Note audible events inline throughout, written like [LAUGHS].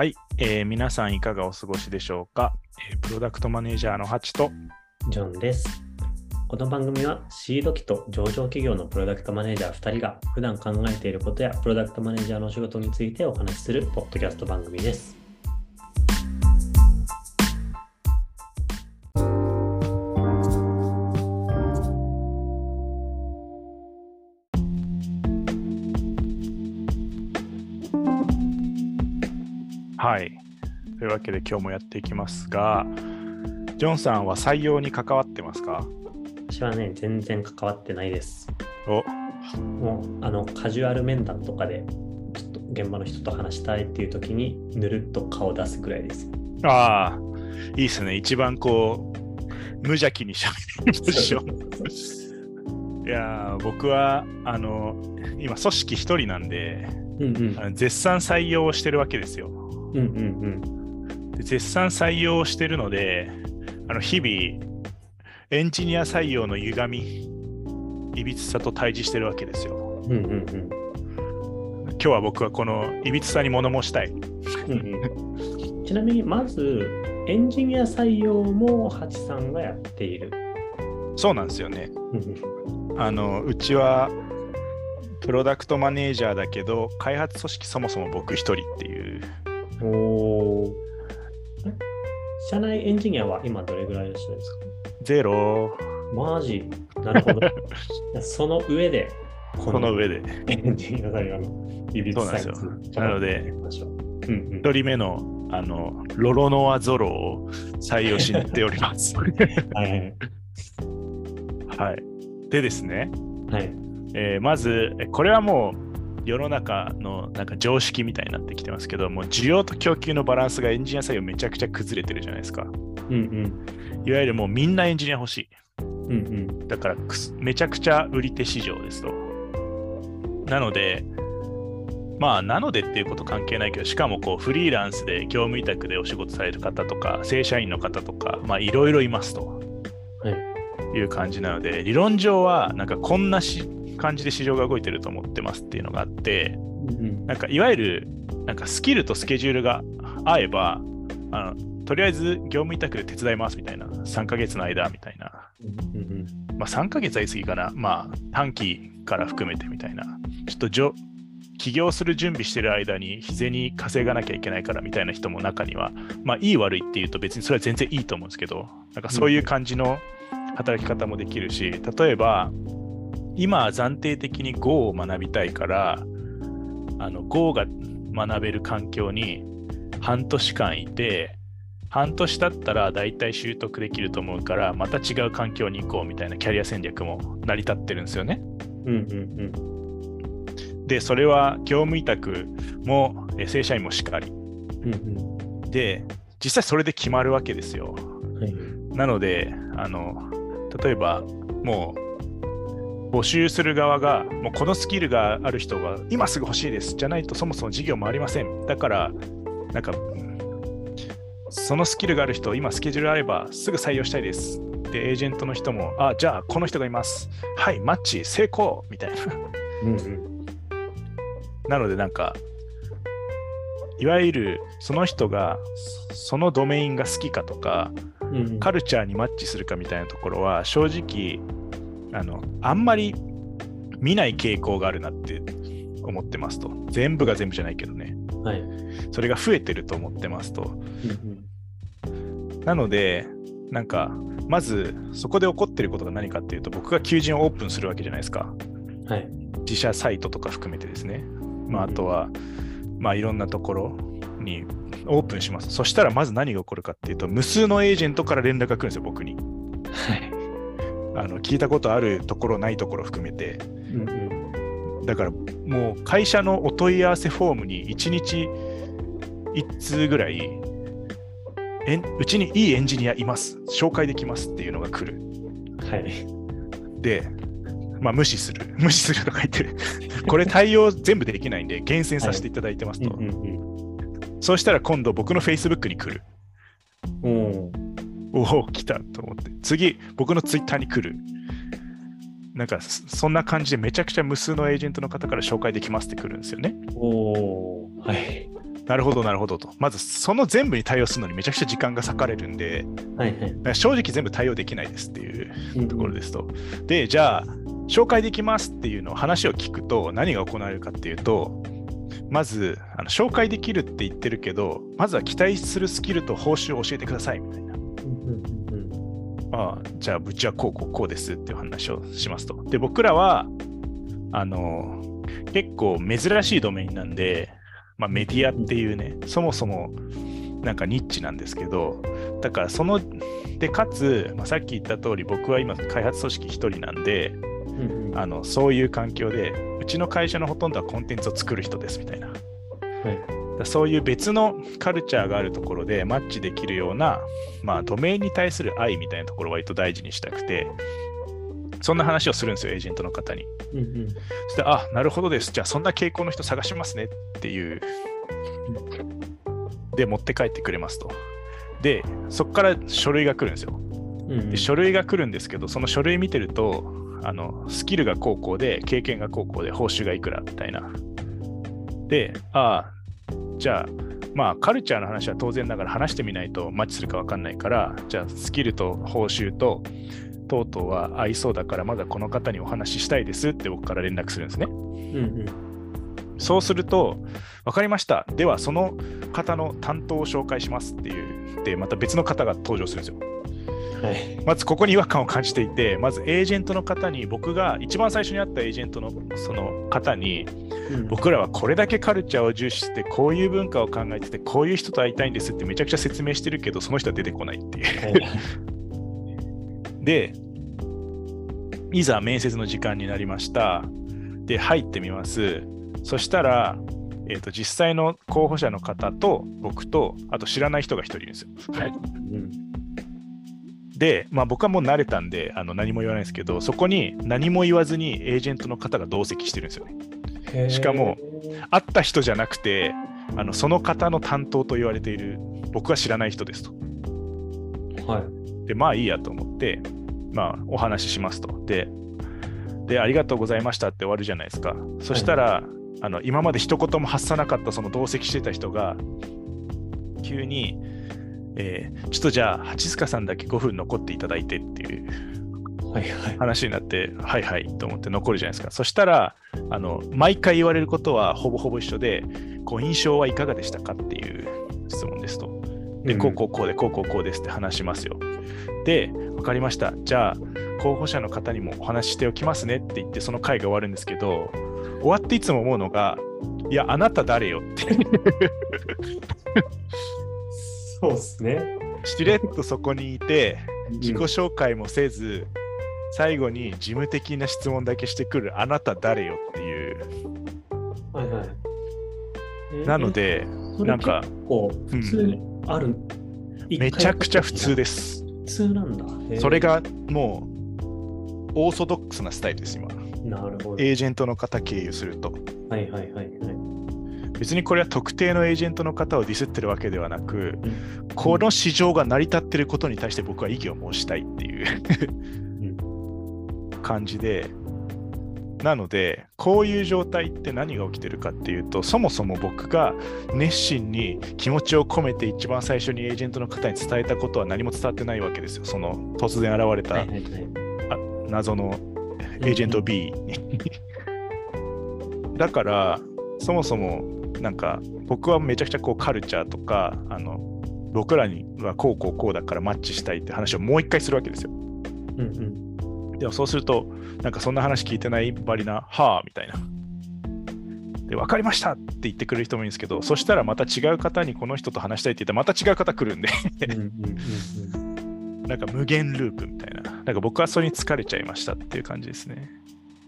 はい、えー皆さんいかがお過ごしでしょうか、えープロダクトマネージャーのハチと、ジョンです。この番組はシード機と上場企業のプロダクトマネージャー2人が普段考えていることやプロダクトマネージャーのお仕事についてお話しするポッドキャスト番組です。はい。というわけで今日もやっていきますが、ジョンさんは採用に関わってますか？私はね、全然関わってないです。おもう、あの、カジュアル面談とかで、ちょっと現場の人と話したいっていう時に、ぬるっと顔出すくらいです。ああ、いいですね。一番こう、無邪気にしゃべるでしょ。いやー僕は、あの、今、組織一人なんで、うんうん絶賛採用をしてるわけですよ。うんうんで絶賛採用をしてるので、あの日々、エンジニア採用の歪み、いびつさと対峙してるわけですよ。うんうんうん今日は僕はこのいびつさに物申したい。うんうんちなみにまずエンジニア採用もハチさんがやっている。そうなんですよね。うんあのうちはプロダクトマネージャーだけど、開発組織そもそも僕一人っていう。うんお社内エンジニアは今どれぐらいいらっしゃるんですゼロ、かマジ？なるほど。[LAUGHS] その上で、こその上で。エンジニア採用のビビッサイズそうなんですよなのでちょっと見てみましょううんうん一人目のあのロロノアゾロを採用しに行っております。[LAUGHS] はいはいはい。でですね、はい。えーまず、えこれはもう世の中のなんか常識みたいになってきてますけど、もう需要と供給のバランスがエンジニア採用めちゃくちゃ崩れてるじゃないですか。うんいわゆるもうみんなエンジニア欲しい。うんうんだからめちゃくちゃ売り手市場ですと。なので、まあ、なのでっていうこと関係ないけど、しかもこうフリーランスで業務委託でお仕事される方とか、正社員の方とか、まあ、いろいろいますとはいいう感じなので、理論上はなんかこんなし感じで市場が動いてると思ってますっていうのがあって、なんかいわゆるなんかスキルとスケジュールが合えば、あのとりあえず業務委託で手伝いますみたいな、3ヶ月の間みたいな。まあ、3ヶ月は言い過ぎかな。まあ、短期から含めてみたいな。ちょっとじょ起業する準備してる間に日銭稼がなきゃいけないからみたいな人も中には、まあ、いい悪いっていうと別にそれは全然いいと思うんですけど、なんかそういう感じの働き方もできるし、例えば、今暫定的に Go を学びたいから、あの Go が学べる環境に半年間いて、半年経ったら大体習得できると思うから、また違う環境に行こうみたいなキャリア戦略も成り立ってるんですよね。うんうんで、それは業務委託もえ正社員もしかり。うんうんで、実際それで決まるわけですよ。うんはいなので、あの例えばもう募集する側が、もうこのスキルがある人が今すぐ欲しいです。じゃないとそもそも事業回りません。だから、なんか、そのスキルがある人、今スケジュールあればすぐ採用したいです。で、エージェントの人も、あ、じゃあこの人がいます。はい、マッチ成功みたいな。うんうんなので、なんか、いわゆるその人がそそのドメインが好きかとか、うんうんカルチャーにマッチするかみたいなところは正直あのあんまり見ない傾向があるなって思ってますと。全部が全部じゃないけどね。はい。それが増えてると思ってますと。うんうん。なのでなんかまずそこで起こってることが何かっていうと僕が求人をオープンするわけじゃないですか。はい。自社サイトとか含めてですね、まあ、あとは、まあ、いろんなところにオープンします。そしたらまず何が起こるかっていうと無数のエージェントから連絡が来るんですよ僕に。はいあの聞いたことあるところないところ含めて。うんうんだからもう会社のお問い合わせフォームに1日1通ぐらいえんうちにいいエンジニアいます。紹介できますっていうのが来る。はい。でまあ無視する。[LAUGHS] 無視するとか言ってる。これ対応全部できないんで厳選させていただいてますと、うんうんそうしたら今度僕の Facebook に来るおお来たと思って次僕の Twitter に来るなんかそそんな感じでめちゃくちゃ無数のエージェントの方から紹介できますって来るんですよね。おーはい。なるほどなるほどと。まずその全部に対応するのにめちゃくちゃ時間が割かれるんで、はいはい。正直全部対応できないですっていううんところですと。で、じゃあ、紹介できますっていうのを話を聞くと何が行われるかっていうと、まずあの紹介できるって言ってるけど、まずは期待するスキルと報酬を教えてくださいみたいな。ああじゃあ、うちはこうこうこうですっていう話をしますと。で、僕らは、あの、結構珍しいドメインなんで、まあ、メディアっていうね、そもそもなんかニッチなんですけど、だからその、で、かつ、まあ、さっき言った通り、僕は今、開発組織一人なんで、うんうんあのそういう環境で、うちの会社のほとんどはコンテンツを作る人ですみたいな。はいらそういう別のカルチャーがあるところでマッチできるような、まあ、ドメインに対する愛みたいなところを割と大事にしたくて、そんな話をするんですよ、エージェントの方に。うんうんそして、あ、なるほどです。じゃあ、そんな傾向の人探しますねっていう。で、持って帰ってくれますと。で、そこから書類が来るんですよ。で書類が来るんですけど、その書類見てると、あのスキルが高校で、経験が高校で、報酬がいくらみたいな。で、ああ、じゃあ、まあ、カルチャーの話は当然ながら話してみないとマッチするか分かんないから、じゃあ、スキルと報酬と、とうとうは合いそうだから、まだこの方にお話ししたいですって僕から連絡するんですね。うんうんそうすると、分かりました。では、その方の担当を紹介しますっていう、で、また別の方が登場するんですよ。はいまずここに違和感を感じていて、まずエージェントの方に、僕が一番最初に会ったエージェントのその方に、うん僕らはこれだけカルチャーを重視して、こういう文化を考えてて、こういう人と会いたいんですってめちゃくちゃ説明してるけど、その人は出てこないっていう。はいで、いざ面接の時間になりました。で、入ってみます。そしたら、えー、と実際の候補者の方と僕と、あと知らない人が一人いるんですよ。うんで、まあ、僕はもう慣れたんであの何も言わないですけど、そこに何も言わずにエージェントの方が同席してるんですよね。しかも会った人じゃなくて、あのその方の担当と言われている僕は知らない人ですと。はいで、まあいいやと思って、まあお話ししますと。で、でありがとうございましたって終わるじゃないですか。そしたら、あの今まで一言も発さなかったその同席してた人が、急に、えーちょっとじゃあ、八塚さんだけ5分残っていただいてっていうはいはい話になって、はいはいと思って残るじゃないですか。そしたら、あの毎回言われることはほぼほぼ一緒で、ご印象はいかがでしたかっていう質問ですと。で、こうこうこうで、こうこうこうですって話しますよ。で、わかりました。じゃあ、候補者の方にもお話ししておきますねって言って、その会が終わるんですけど、終わっていつも思うのが、いや、あなた誰よって、そうですねしれっとそこにいて、自己うん紹介もせず、最後に事務的な質問だけしてくるあなた誰よっていう。はいはい。えなので、なんか普通にある、めちゃくちゃ普通です。普通なんだ。それがもう、オーソドックスなスタイルです、今。なるほど。エージェントの方経由すると。はいはいはいはい。別にこれは特定のエージェントの方をディスってるわけではなく、うん。この市場が成り立ってることに対して僕は異議を申したいっていう感じで、なので、こういう状態って何が起きてるかっていうと、そもそも僕が熱心に気持ちを込めて一番最初にエージェントの方に伝えたことは何も伝わってないわけですよ。その突然現れはいたはいはい謎のエージェント B に。[LAUGHS] だから、そもそもなんか僕はめちゃくちゃこうカルチャーとか、あの僕らにはこうこうこうだからマッチしたいって話をもう一回するわけですよ。うんうんでもそうすると、なんかそんな話聞いてないばりな、はあみたいな。で、分かりましたって言ってくれる人もいいんですけど、そしたらまた違う方にこの人と話したいって言ったらまた違う方来るんで、なんか無限ループみたいな。なんか僕はそれに疲れちゃいましたっていう感じですね。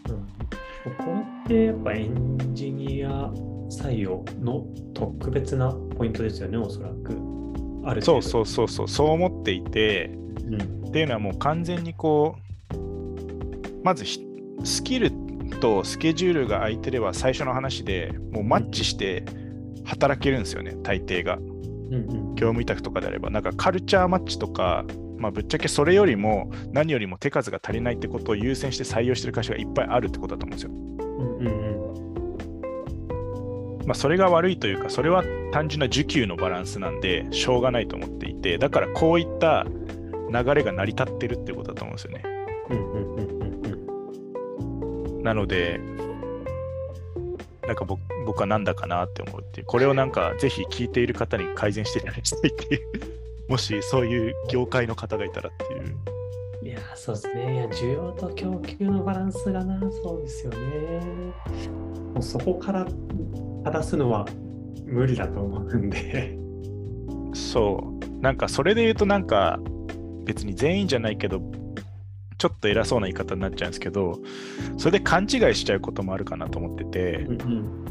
うんここってやっぱエンジニア採用の特別なポイントですよね、おそらく。あるそうそうそうそう、そう思っていて、うん。っていうのはもう完全にこう、まずひスキルとスケジュールが空いてれば最初の話でもうマッチして働けるんですよね、大抵が。業務委託とかであれば、なんかカルチャーマッチとか、まあ、ぶっちゃけそれよりも何よりも手数が足りないってことを優先して採用してる会社がいっぱいあるってことだと思うんですよ。うんうんまあ、それが悪いというか、それは単純な需給のバランスなんで、しょうがないと思っていて、だからこういった流れが成り立ってるってことだと思うんですよね。なので、なんか僕僕はなんだかなって思うっていう、これをなんかぜひ聞いている方に改善していただきたいっていう、[LAUGHS] もしそういう業界の方がいたらっていう。いやー、そうですね。いや、需要と供給のバランスがな、そうですよね。もうそこから正すのは無理だと思うんで。そう、なんかそれで言うとなんか別に全員じゃないけど、ちょっと偉そうな言い方になっちゃうんですけど、それで勘違いしちゃうこともあるかなと思ってて、うん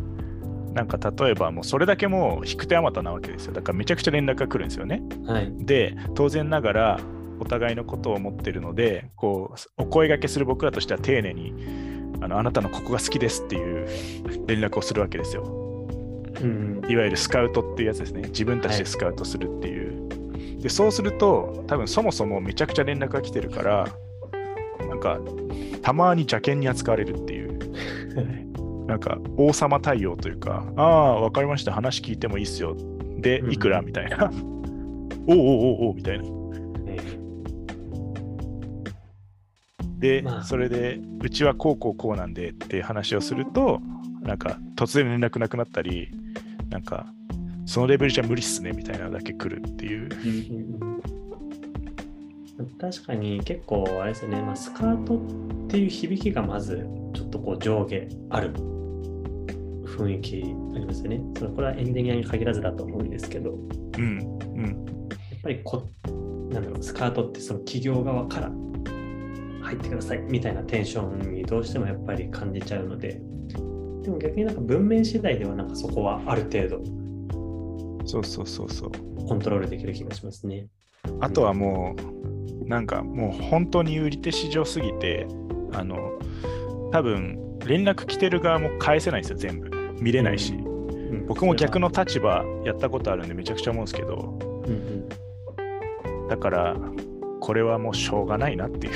なんか例えばもうそれだけもう引く手あまたなわけですよ。だからめちゃくちゃ連絡が来るんですよね。うん。はい。で、当然ながらお互いのことを思ってるので、こうお声掛けする僕らとしては丁寧にあのあなたのここが好きですっていう連絡をするわけですよ。うんいわゆるスカウトっていうやつですね。自分たちでスカウトするっていう。で、そうすると、多分そもそもめちゃくちゃ連絡が来てるから、か、たまに邪険に扱われるっていう、うん。なんか王様対応というか、ああ、わかりました、話聞いてもいいっすよ。でう、んいくら？みたいな。[LAUGHS] おうおうおうおうみたいな。えで、まあそれで、うちはこうこうこうなんでっていう話をすると、なんか突然連絡なくなったり、なんか、そのレベルじゃ無理っすねみたいなのだけ来るっていう。確かに結構あれですよね、まあ、スカートっていう響きがまずちょっとこう上下ある雰囲気ありますよね。そのこれはエンジニアに限らずだと思うんですけど、うん、うん、やっぱりこなんだろうスカートってその企業側から入ってくださいみたいなテンションにどうしてもやっぱり感じちゃうのででも逆になんか文面次第ではなんかそこはある程度そうそうそうそう。コントロールできる気がしますね。あとはもう、なんかもう本当に売り手市場すぎて、あの、多分連絡来てる側も返せないんですよ、全部。見れないし。うん僕も逆の立場やったことあるんでめちゃくちゃ思うんですけど、うんうんだから、これはもうしょうがないなっていう。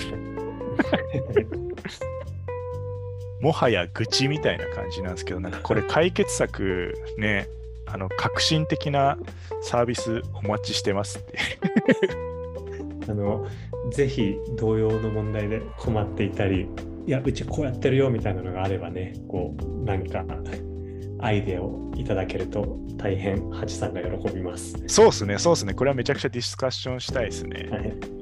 もはや愚痴みたいな感じなんですけど、なんかこれ解決策ね、あの革新的なサービスお待ちしてますって。あのぜひ同様の問題で困っていたりいやうちこうやってるよみたいなのがあればねこうなんかアイデアをいただけると大変ハチさんが喜びます。そうですね、そうですね。これはめちゃくちゃディスカッションしたいですね。はい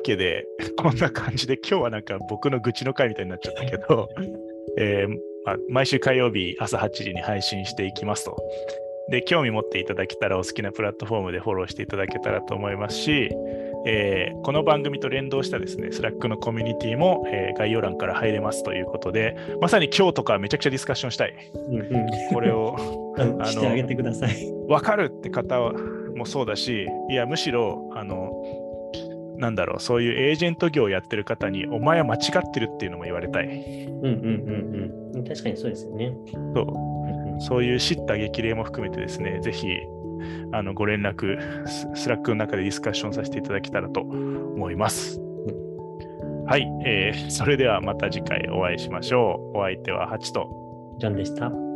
わけで、[LAUGHS] こんな感じで、今日はなんか僕の愚痴の回みたいになっちゃったけど、[LAUGHS] えーまあ、毎週火曜日朝8時に配信していきますと。で、興味持っていただけたらお好きなプラットフォームでフォローしていただけたらと思いますし、えーこの番組と連動したですね、 Slack のコミュニティも、えー概要欄から入れますということで、まさに今日とかめちゃくちゃディスカッションしたい。うんうんこれを [LAUGHS] あののしてあげてください。分かるって方もそうだし、いや、むしろ、あの、なんだろう、そういうエージェント業をやってる方に、お前は間違ってるっていうのも言われたい。うんうんうんうん。確かにそうですよね。そうそういう叱咤激励も含めてですね、ぜひ、あのご連絡、ススラックの中でディスカッションさせていただけたらと思います。はい、えーそれではまた次回お会いしましょう。お相手はハチと。ジョンでした。